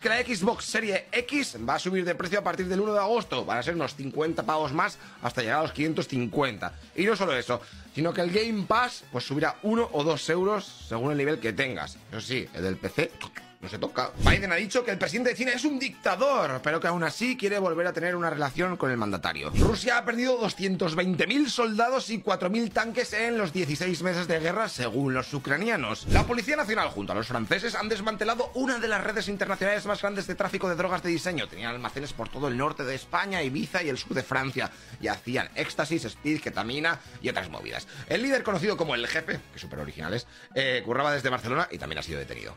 que la Xbox Serie X va a subir de precio a partir del 1 de agosto. Van a ser unos 50 pavos más hasta llegar a los 550. Y no solo eso, sino que el Game Pass pues subirá 1 o 2 euros según el nivel que tengas. Eso sí, el del PC no toca. Biden ha dicho que el presidente de China es un dictador, pero que aún así quiere volver a tener una relación con el mandatario. Rusia ha perdido 220.000 soldados y 4.000 tanques en los 16 meses de guerra, según los ucranianos. La Policía Nacional, junto a los franceses, han desmantelado una de las redes internacionales más grandes de tráfico de drogas de diseño. Tenían almacenes por todo el norte de España, Ibiza y el sur de Francia, y hacían éxtasis, speed, ketamina y otras movidas. El líder conocido como el jefe, que súper originales, eh, curraba desde Barcelona y también ha sido detenido.